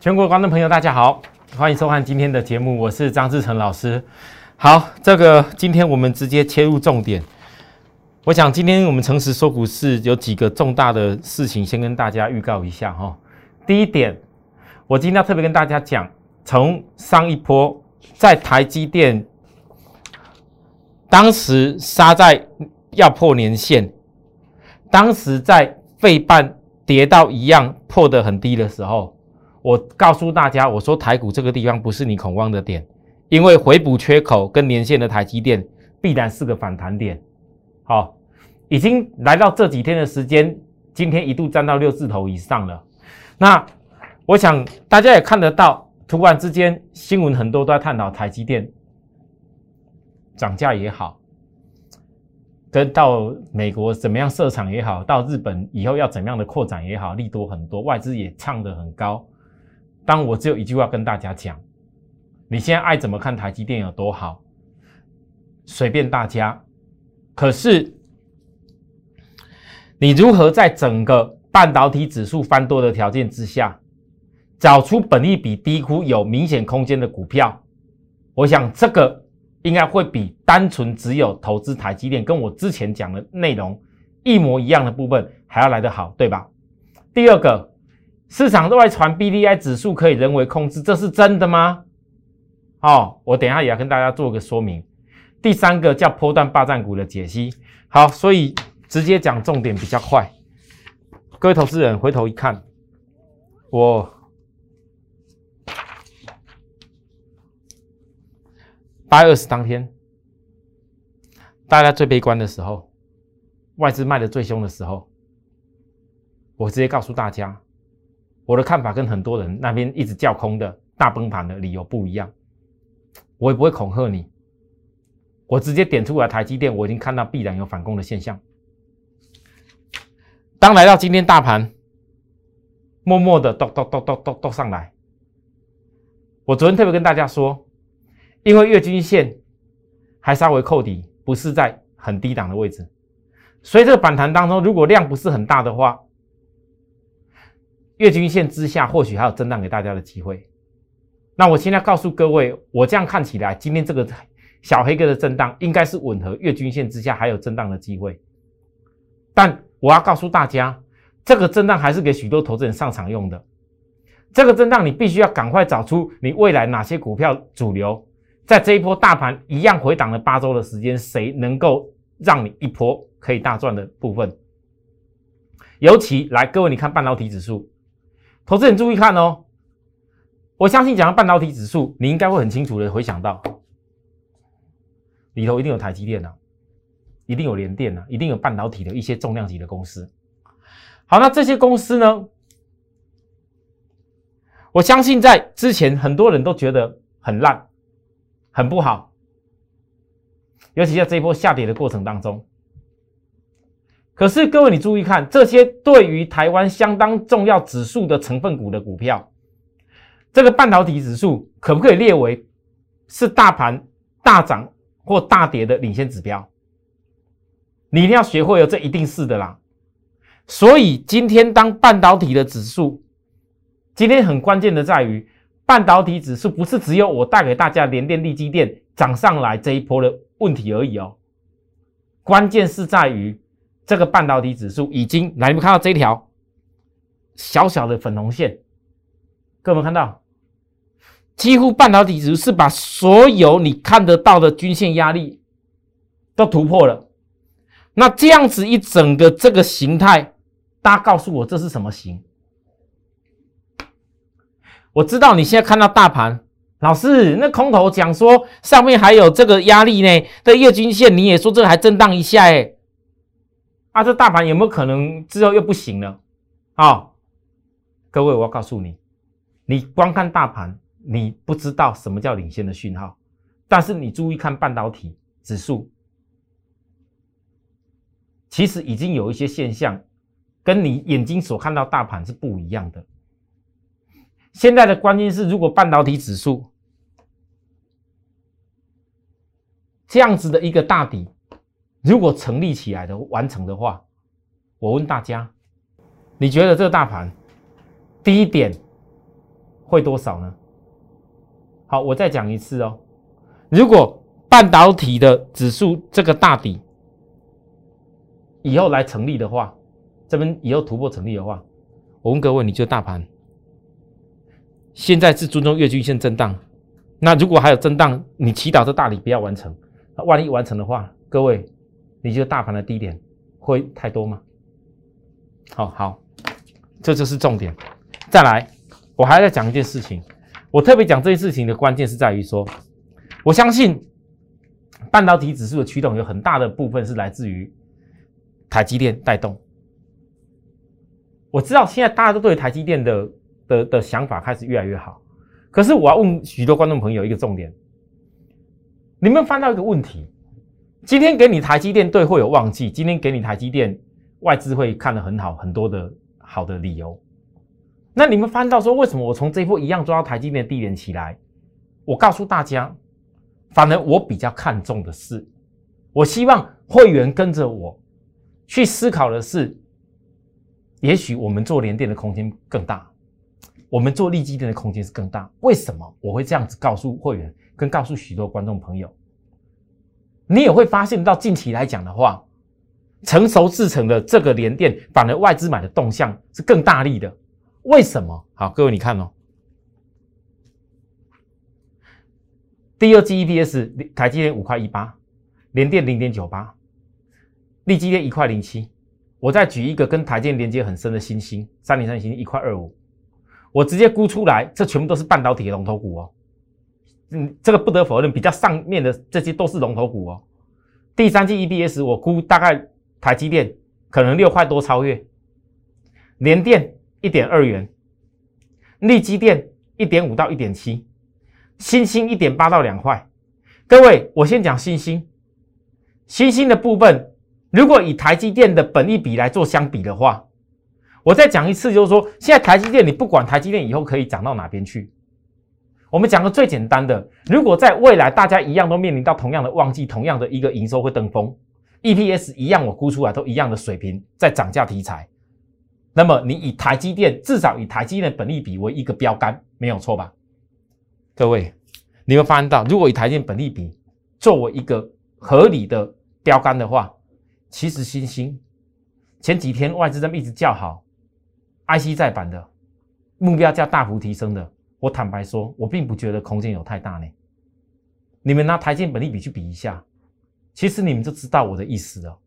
全国观众朋友，大家好，欢迎收看今天的节目，我是张志成老师。好，这个今天我们直接切入重点。我想今天我们诚实说股市有几个重大的事情，先跟大家预告一下哈。第一点，我今天要特别跟大家讲，从上一波在台积电当时杀在要破年线，当时在费半跌到一样破的很低的时候，我告诉大家，我说台股这个地方不是你恐慌的点，因为回补缺口跟年线的台积电必然是个反弹点。好，已经来到这几天的时间，今天一度站到六字头以上了。那我想大家也看得到，突然之间新闻很多都在探讨台积电涨价也好，跟到美国怎么样设厂也好，到日本以后要怎么样的扩展也好，利多很多，外资也唱得很高。当我只有一句话跟大家讲：你现在爱怎么看台积电有多好，随便大家。可是，你如何在整个半导体指数翻多的条件之下，找出本益比低估有明显空间的股票？我想这个应该会比单纯只有投资台积电，跟我之前讲的内容一模一样的部分还要来得好，对吧？第二个，市场都在传 B D I 指数可以人为控制，这是真的吗？哦，我等下也要跟大家做个说明。第三个叫波段霸占股的解析，好，所以直接讲重点比较快。各位投资人回头一看，我八月二十当天，大家最悲观的时候，外资卖的最凶的时候，我直接告诉大家，我的看法跟很多人那边一直叫空的大崩盘的理由不一样，我也不会恐吓你。我直接点出来，台积电我已经看到必然有反攻的现象。当来到今天大盘，默默的都都都都都都上来。我昨天特别跟大家说，因为月均线还稍微扣底，不是在很低档的位置，所以这个反弹当中，如果量不是很大的话，月均线之下或许还有震荡给大家的机会。那我现在告诉各位，我这样看起来，今天这个。小黑哥的震荡应该是吻合月均线之下还有震荡的机会，但我要告诉大家，这个震荡还是给许多投资人上场用的。这个震荡你必须要赶快找出你未来哪些股票主流，在这一波大盘一样回档了八周的时间，谁能够让你一波可以大赚的部分？尤其来各位，你看半导体指数，投资人注意看哦。我相信讲到半导体指数，你应该会很清楚的回想到。里头一定有台积电呐，一定有联电呐，一定有半导体的一些重量级的公司。好，那这些公司呢？我相信在之前很多人都觉得很烂、很不好，尤其在这一波下跌的过程当中。可是各位，你注意看，这些对于台湾相当重要指数的成分股的股票，这个半导体指数可不可以列为是大盘大涨？或大跌的领先指标，你一定要学会哦，这一定是的啦。所以今天当半导体的指数，今天很关键的在于，半导体指数不是只有我带给大家联电、力基电涨上来这一波的问题而已哦。关键是在于这个半导体指数已经来，你们看到这条小小的粉红线，各位看到？几乎半导体指数是把所有你看得到的均线压力都突破了。那这样子一整个这个形态，大家告诉我这是什么形？我知道你现在看到大盘，老师那空头讲说上面还有这个压力呢，这月均线你也说这个还震荡一下哎，啊这大盘有没有可能之后又不行了？啊，各位我要告诉你，你光看大盘。你不知道什么叫领先的讯号，但是你注意看半导体指数，其实已经有一些现象，跟你眼睛所看到大盘是不一样的。现在的关键是，如果半导体指数这样子的一个大底，如果成立起来的完成的话，我问大家，你觉得这个大盘第一点？会多少呢？好，我再讲一次哦。如果半导体的指数这个大底以后来成立的话，这边以后突破成立的话，我问各位，你就大盘现在是尊重月均线震荡，那如果还有震荡，你祈祷这大底不要完成，那万一完成的话，各位，你觉得大盘的低点会太多吗？好好，这就是重点。再来，我还在讲一件事情，我特别讲这件事情的关键是在于说，我相信半导体指数的驱动有很大的部分是来自于台积电带动。我知道现在大家都对台积电的的的想法开始越来越好，可是我要问许多观众朋友一个重点：你们翻到一个问题，今天给你台积电对会有旺季，今天给你台积电外资会看得很好，很多的好的理由。那你们翻到说，为什么我从这一波一样抓到台积电的低点起来？我告诉大家，反而我比较看重的是，我希望会员跟着我去思考的是。也许我们做联电的空间更大，我们做利基电的空间是更大。为什么我会这样子告诉会员，跟告诉许多观众朋友？你也会发现到近期来讲的话，成熟制成的这个联电，反而外资买的动向是更大力的。为什么？好，各位你看哦，第二季 EPS 台积电五块一八，联电零点九八，利基电一块零七。我再举一个跟台建连接很深的新星，三零三星一块二五，我直接估出来，这全部都是半导体的龙头股哦。嗯，这个不得否认，比较上面的这些都是龙头股哦。第三季 EPS 我估大概台积电可能六块多超越，联电一点二元，力基电一点五到一点七，新星一点八到两块。各位，我先讲新星，新星的部分。如果以台积电的本益比来做相比的话，我再讲一次，就是说，现在台积电，你不管台积电以后可以涨到哪边去，我们讲个最简单的，如果在未来大家一样都面临到同样的旺季，同样的一个营收会登峰，EPS 一样，我估出来都一样的水平，在涨价题材，那么你以台积电至少以台积电的本利比为一个标杆，没有错吧？各位，你会发现到，如果以台积电本利比作为一个合理的标杆的话，其实新兴前几天外资这么一直叫好，IC 再版的目标价大幅提升的，我坦白说，我并不觉得空间有太大呢。你们拿台积本利比去比一下，其实你们就知道我的意思了。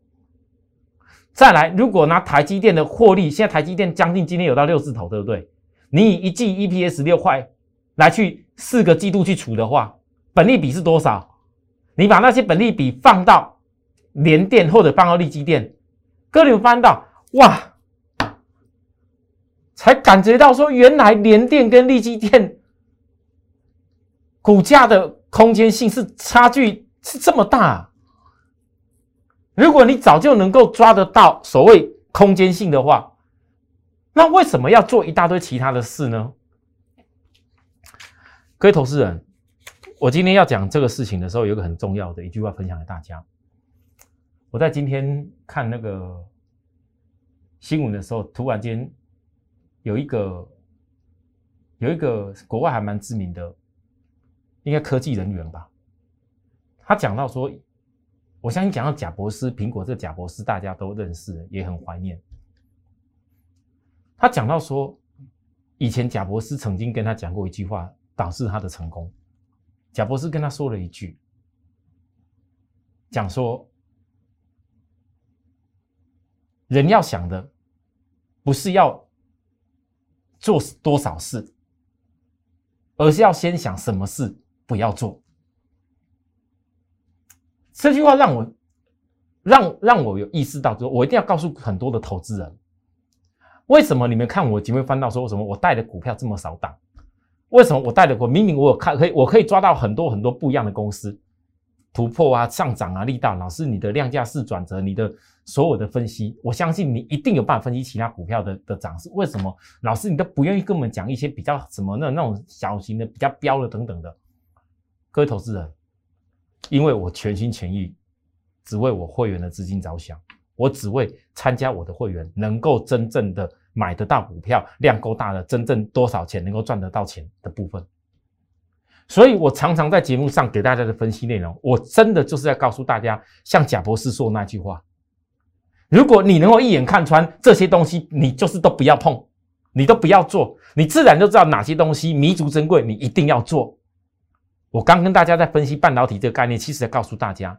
再来，如果拿台积电的获利，现在台积电将近今天有到六字头，对不对？你以一季 EPS 六块来去四个季度去除的话，本利比是多少？你把那些本利比放到。联电或者半导体积电，哥，你们翻到哇，才感觉到说，原来联电跟力积电股价的空间性是差距是这么大。如果你早就能够抓得到所谓空间性的话，那为什么要做一大堆其他的事呢？各位投资人，我今天要讲这个事情的时候，有一个很重要的一句话分享给大家。我在今天看那个新闻的时候，突然间有一个有一个国外还蛮知名的，应该科技人员吧。他讲到说，我相信讲到贾博士，苹果这个贾博士大家都认识，也很怀念。他讲到说，以前贾博士曾经跟他讲过一句话，导致他的成功。贾博士跟他说了一句，讲说。人要想的不是要做多少事，而是要先想什么事不要做。这句话让我让让我有意识到，说我一定要告诉很多的投资人，为什么你们看我节目翻到说，为什么我带的股票这么少档？为什么我带的股明明我有看可以，我可以抓到很多很多不一样的公司？突破啊，上涨啊，力道，老师，你的量价是转折，你的所有的分析，我相信你一定有办法分析其他股票的的涨势。为什么老师你都不愿意跟我们讲一些比较什么那那种小型的比较标的等等的？各位投资人，因为我全心全意只为我会员的资金着想，我只为参加我的会员能够真正的买得到股票，量够大的，真正多少钱能够赚得到钱的部分。所以我常常在节目上给大家的分析内容，我真的就是在告诉大家，像贾博士说那句话：如果你能够一眼看穿这些东西，你就是都不要碰，你都不要做，你自然就知道哪些东西弥足珍贵，你一定要做。我刚跟大家在分析半导体这个概念，其实在告诉大家，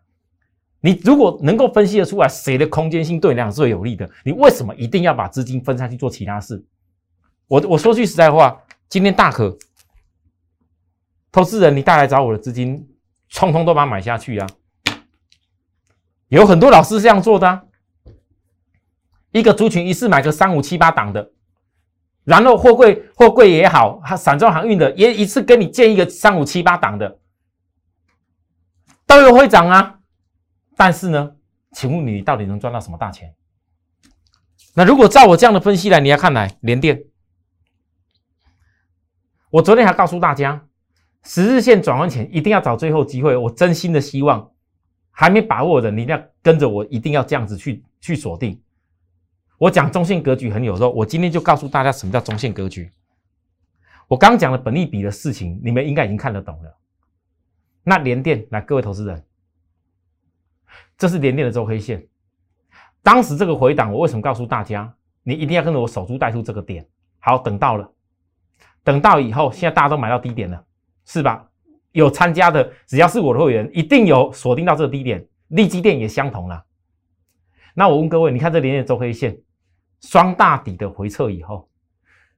你如果能够分析得出来谁的空间性对你来讲最有利的，你为什么一定要把资金分散去做其他事？我我说句实在话，今天大可。投资人，你带来找我的资金，通通都把它买下去啊！有很多老师这样做的，一个族群一次买个三五七八档的，然后货柜货柜也好，散装航运的也一次跟你建一个三五七八档的，都有会涨啊！但是呢，请问你到底能赚到什么大钱？那如果照我这样的分析来，你要看来联电，我昨天还告诉大家。十日线转弯前一定要找最后机会，我真心的希望还没把握的，你一定要跟着我，一定要这样子去去锁定。我讲中线格局很有肉，我今天就告诉大家什么叫中线格局。我刚讲的本利比的事情，你们应该已经看得懂了。那连电来，各位投资人，这是连电的周黑线。当时这个回档，我为什么告诉大家，你一定要跟着我守株待兔这个点？好，等到了，等到以后，现在大家都买到低点了。是吧？有参加的，只要是我的会员，一定有锁定到这个低点。利基电也相同了。那我问各位，你看这连线周黑线双大底的回撤以后，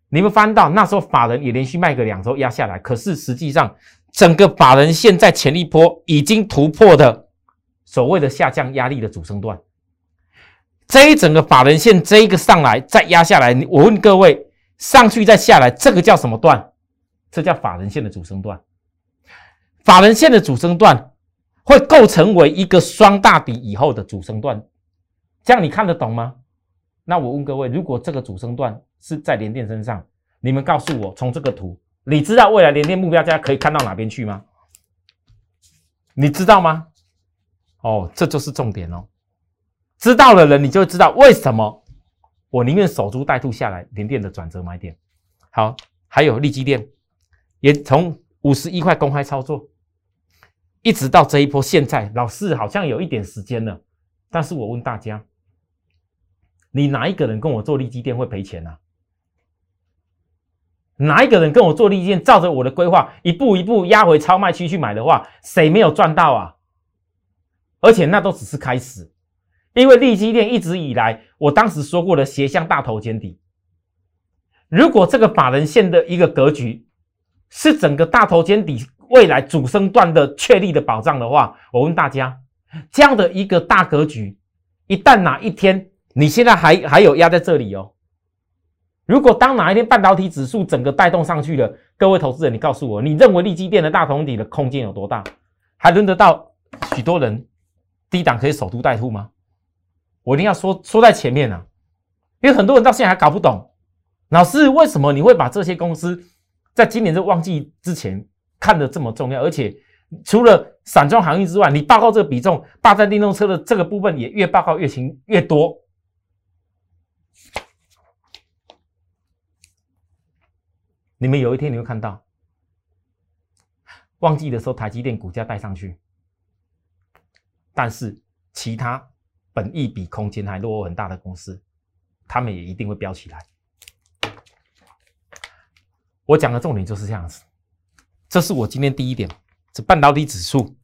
你们翻到那时候法人也连续卖个两周压下来，可是实际上整个法人现在潜力波已经突破的所谓的下降压力的主升段。这一整个法人线这一个上来再压下来，我问各位，上去再下来，这个叫什么段？这叫法人线的主升段，法人线的主升段会构成为一个双大底以后的主升段，这样你看得懂吗？那我问各位，如果这个主升段是在联电身上，你们告诉我，从这个图，你知道未来联电目标价可以看到哪边去吗？你知道吗？哦，这就是重点哦。知道的人，你就知道为什么我宁愿守株待兔下来，联电的转折买点。好，还有利基电。也从五十一块公开操作，一直到这一波，现在老四好像有一点时间了。但是我问大家，你哪一个人跟我做利基店会赔钱呢？哪一个人跟我做利基店，照着我的规划一步一步压回超卖区去买的话，谁没有赚到啊？而且那都只是开始，因为利基店一直以来，我当时说过的斜向大头肩底，如果这个法人线的一个格局。是整个大头肩底未来主升段的确立的保障的话，我问大家，这样的一个大格局，一旦哪一天你现在还还有压在这里哦，如果当哪一天半导体指数整个带动上去了，各位投资人，你告诉我，你认为利基电的大同底的空间有多大？还轮得到许多人低档可以守株待兔吗？我一定要说说在前面啊，因为很多人到现在还搞不懂，老师为什么你会把这些公司？在今年这旺季之前看的这么重要，而且除了散装航运之外，你报告这个比重，霸占电动车的这个部分也越报告越轻越多。你们有一天你会看到，旺季的时候台积电股价带上去，但是其他本益比空间还落后很大的公司，他们也一定会飙起来。我讲的重点就是这样子，这是我今天第一点，这半导体指数，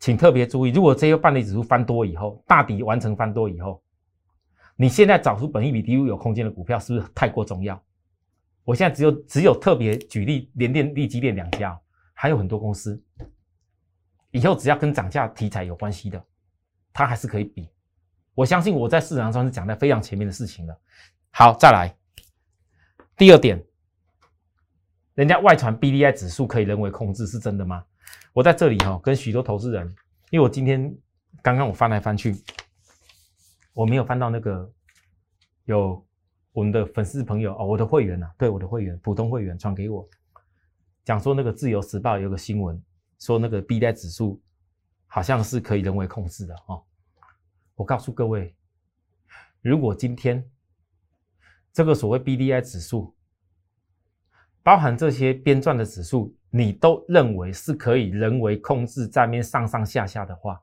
请特别注意，如果这个半导体指数翻多以后，大底完成翻多以后，你现在找出本益比低、有空间的股票，是不是太过重要？我现在只有只有特别举例联电、力基电两家，还有很多公司，以后只要跟涨价题材有关系的，它还是可以比。我相信我在市场上是讲在非常前面的事情了。好，再来第二点。人家外传 B D I 指数可以人为控制，是真的吗？我在这里哈，跟许多投资人，因为我今天刚刚我翻来翻去，我没有翻到那个有我们的粉丝朋友哦，我的会员呐，对我的会员，普通会员传给我，讲说那个自由时报有个新闻，说那个 B D I 指数好像是可以人为控制的哦。我告诉各位，如果今天这个所谓 B D I 指数，包含这些编撰的指数，你都认为是可以人为控制在面上上下下的话，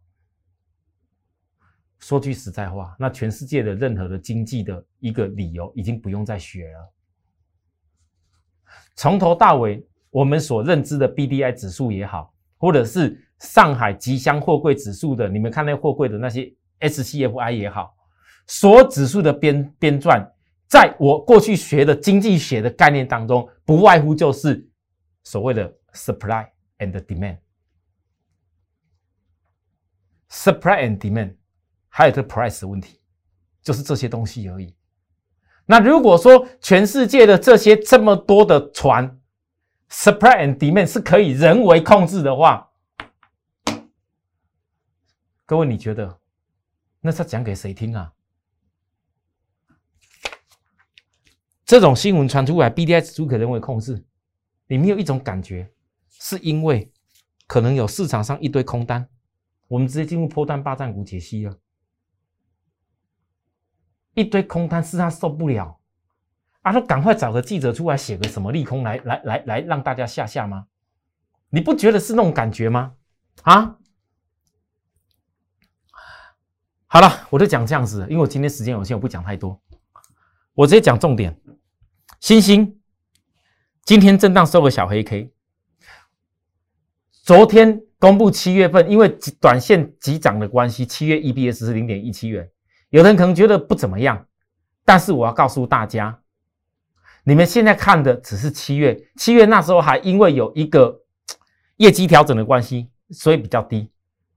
说句实在话，那全世界的任何的经济的一个理由，已经不用再学了。从头到尾，我们所认知的 B D I 指数也好，或者是上海吉祥货柜指数的，你们看那货柜的那些 S C F I 也好，所指数的编编撰，在我过去学的经济学的概念当中，不外乎就是所谓的 supply and demand，supply and demand，还有这 price 的问题，就是这些东西而已。那如果说全世界的这些这么多的船，supply and demand 是可以人为控制的话，各位你觉得那是讲给谁听啊？这种新闻传出来，B D I 指数可人为控制，你没有一种感觉，是因为可能有市场上一堆空单，我们直接进入破单霸占股解析了。一堆空单是他受不了，啊，说赶快找个记者出来写个什么利空来来来来让大家下下吗？你不觉得是那种感觉吗？啊，好了，我就讲这样子，因为我今天时间有限，我不讲太多，我直接讲重点。星星今天震荡收个小黑 K，昨天公布七月份，因为短线急涨的关系，七月 EPS 是零点一七元。有人可能觉得不怎么样，但是我要告诉大家，你们现在看的只是七月，七月那时候还因为有一个业绩调整的关系，所以比较低。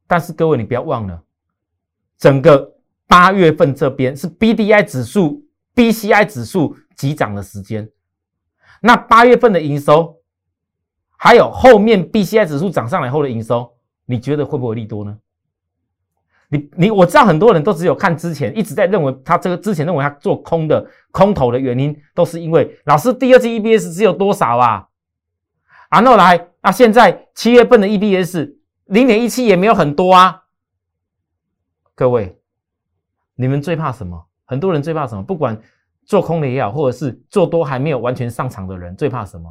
但是各位你不要忘了，整个八月份这边是 B D I 指数、B C I 指数急涨的时间，那八月份的营收，还有后面 B C I 指数涨上来后的营收，你觉得会不会利多呢？你你我知道很多人都只有看之前一直在认为他这个之前认为他做空的空头的原因都是因为老师第二季 EBS 只有多少啊？然后来那现在七月份的 EBS 零点一七也没有很多啊。各位，你们最怕什么？很多人最怕什么？不管做空的也好，或者是做多还没有完全上场的人，最怕什么？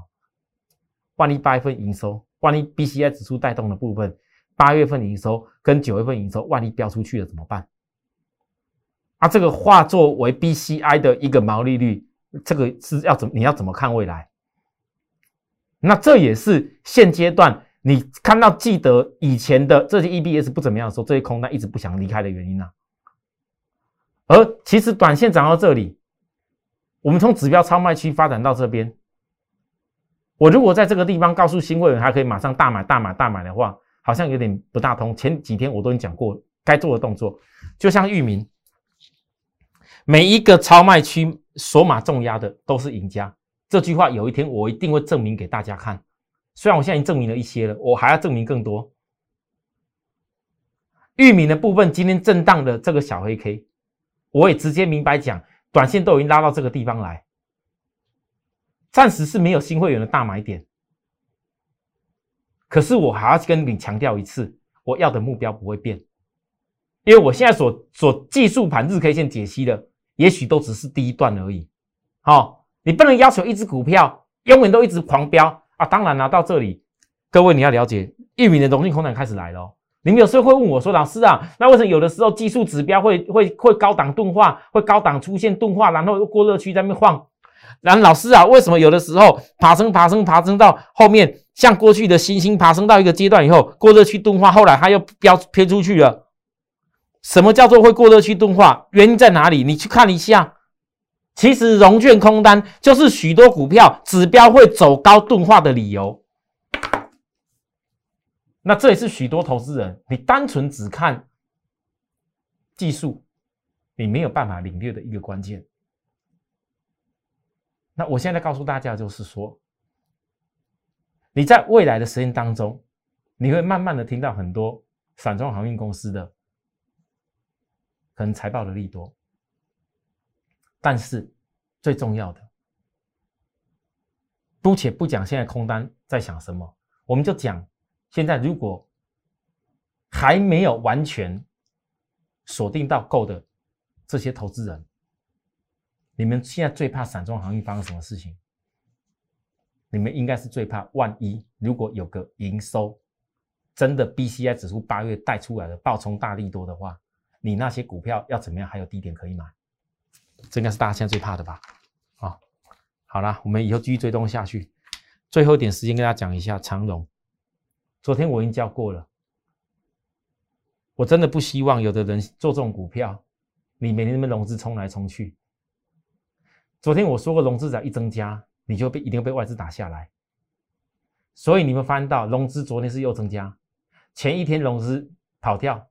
万一八月份营收，万一 BCI 指数带动的部分。八月份营收跟九月份营收，万一飙出去了怎么办？啊，这个化作为 BCI 的一个毛利率，这个是要怎你要怎么看未来？那这也是现阶段你看到记得以前的这些 EBS 不怎么样的时候，这些空单一直不想离开的原因啊。而其实短线涨到这里，我们从指标超卖区发展到这边，我如果在这个地方告诉新会员还可以马上大买大买大买的话。好像有点不大通。前几天我都已经讲过该做的动作，就像域名，每一个超卖区锁码重压的都是赢家。这句话有一天我一定会证明给大家看。虽然我现在已经证明了一些了，我还要证明更多。域名的部分今天震荡的这个小黑 K，我也直接明白讲，短线都已经拉到这个地方来，暂时是没有新会员的大买点。可是我还要跟你强调一次，我要的目标不会变，因为我现在所所技术盘日 K 线解析的，也许都只是第一段而已。好，你不能要求一只股票永远都一直狂飙啊！当然了，到这里，各位你要了解，玉米的融进空单开始来了。你们有时候会问我说：“老师啊，那为什么有的时候技术指标会会会高档钝化，会高档出现钝化，然后又过热区在那边晃？”然后老师啊，为什么有的时候爬升爬升爬升到后面，像过去的星星爬升到一个阶段以后，过热区钝化，后来它又飙偏出去了？什么叫做会过热区钝化？原因在哪里？你去看一下。其实融券空单就是许多股票指标会走高钝化的理由。那这也是许多投资人，你单纯只看技术，你没有办法领略的一个关键。那我现在告诉大家，就是说，你在未来的时间当中，你会慢慢的听到很多散装航运公司的可能财报的利多，但是最重要的，姑且不讲现在空单在想什么，我们就讲现在如果还没有完全锁定到够的这些投资人。你们现在最怕散装航运发生什么事情？你们应该是最怕万一如果有个营收真的 BCI 指数八月带出来的暴冲大力多的话，你那些股票要怎么样还有低点可以买？这应该是大家现在最怕的吧？啊，好了，我们以后继续追踪下去。最后一点时间跟大家讲一下长荣。昨天我已经教过了，我真的不希望有的人做这种股票，你每天那么融资冲来冲去。昨天我说过，融资只要一增加，你就被一定被外资打下来。所以你们翻到融资昨天是又增加，前一天融资跑掉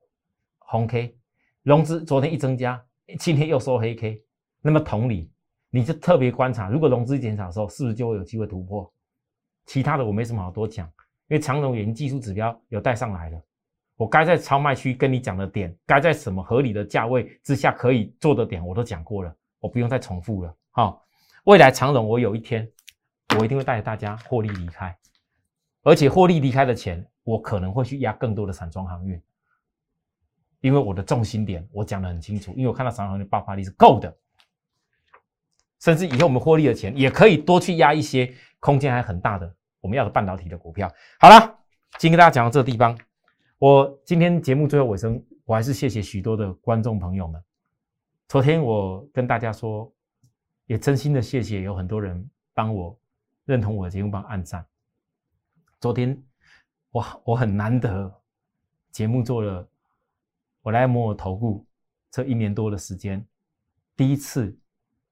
红 K，融资昨天一增加，今天又收黑 K。那么同理，你就特别观察，如果融资减少的时候，是不是就会有机会突破？其他的我没什么好多讲，因为长荣已经技术指标有带上来了。我该在超卖区跟你讲的点，该在什么合理的价位之下可以做的点，我都讲过了，我不用再重复了。好，未来长荣我有一天，我一定会带着大家获利离开，而且获利离开的钱，我可能会去压更多的散装航运，因为我的重心点我讲得很清楚，因为我看到散装航运爆发力是够的。甚至以后我们获利的钱也可以多去压一些空间还很大的我们要的半导体的股票。好了，今天跟大家讲到这个地方，我今天节目最后尾声，我还是谢谢许多的观众朋友们。昨天我跟大家说，也真心的谢谢有很多人帮我认同我的节目，帮按赞。昨天我我很难得，节目做了，我来摸我头部这一年多的时间，第一次。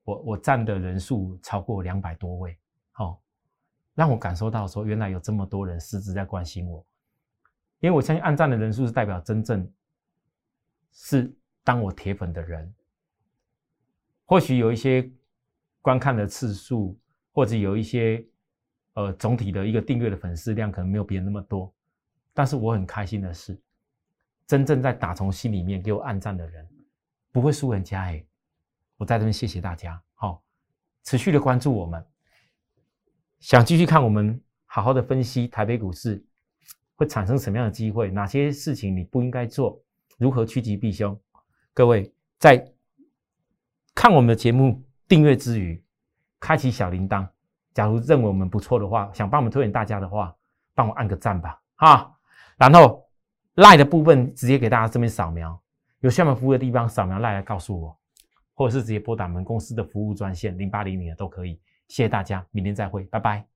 我我站的人数超过两百多位，好，让我感受到说，原来有这么多人实质在关心我，因为我相信按赞的人数是代表真正是当我铁粉的人。或许有一些观看的次数，或者有一些呃总体的一个订阅的粉丝量可能没有别人那么多，但是我很开心的是，真正在打从心里面给我按赞的人，不会输人家哎。我在这边谢谢大家，好，持续的关注我们，想继续看我们好好的分析台北股市会产生什么样的机会，哪些事情你不应该做，如何趋吉避凶？各位在看我们的节目订阅之余，开启小铃铛。假如认为我们不错的话，想帮我们推荐大家的话，帮我按个赞吧，哈。然后赖的部分直接给大家这边扫描，有需要服务的地方扫描赖来告诉我。或者是直接拨打我们公司的服务专线零八零零的都可以，谢谢大家，明天再会，拜拜。